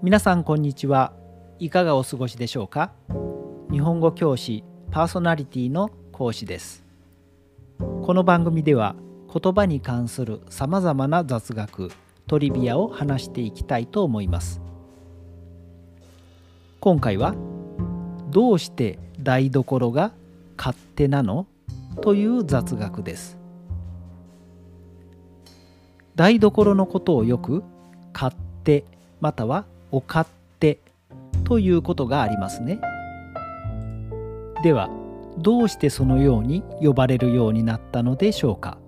皆さんこんにちは。いかがお過ごしでしょうか？日本語教師パーソナリティの講師です。この番組では言葉に関するさまざまな雑学トリビアを話していきたいと思います。今回はどうして台所が勝手なの？という雑学です。台所のことをよく勝手またはお勝手ということがありますね。ではどうしてそのように呼ばれるようになったのでしょうか。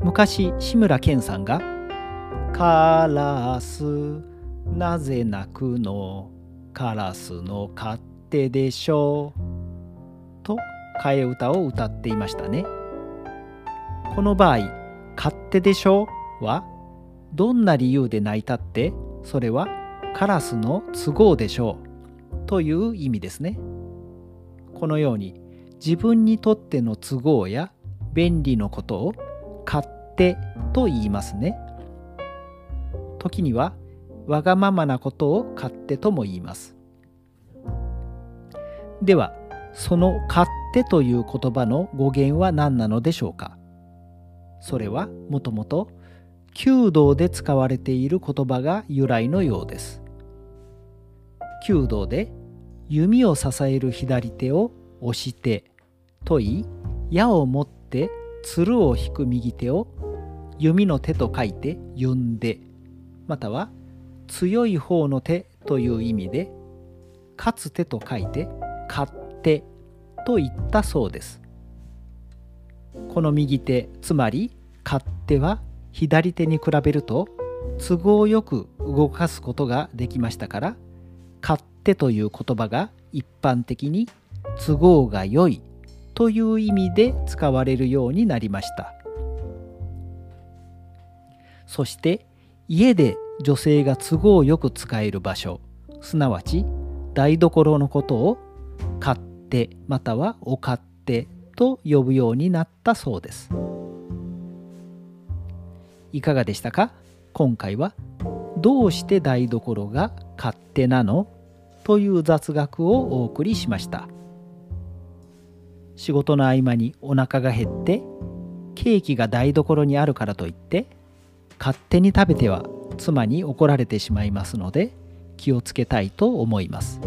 昔志村けんさんが「カラスなぜ泣くの？カラスの勝手でしょう」と替え歌を歌っていましたね。この場合「勝手でしょ？う」はどんな理由で泣いたって？それはカラスの都合でしょう。という意味ですね。このように自分にとっての都合や便利のことを勝手と言いますね。時にはわがままなことを勝手とも言います。ではその勝手という言葉の語源は何なのでしょうか？それはもともと弓道で使われている言葉が由来のようです。弓道で弓を支える左手を押してと言い矢を持って鶴を引く右手を弓の手と書いてゆんでまたは強い方の手という意味で勝つ手と書いて勝手と言ったそうです。この右手つまり勝手は左手に比べると都合よく動かすことができましたから勝手という言葉が一般的に都合が良いという意味で使われるようになりましたそして家で女性が都合よく使える場所すなわち台所のことを勝手またはお勝手と呼ぶようになったそうです。いかがでしたか？今回はどうして台所が勝手なの？という雑学をお送りしました。仕事の合間にお腹が減ってケーキが台所にあるからといって勝手に食べては妻に怒られてしまいますので気をつけたいと思います。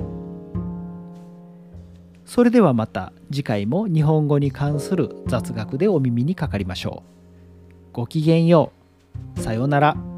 それではまた次回も日本語に関する雑学でお耳にかかりましょう。ごきげんよう。さようなら。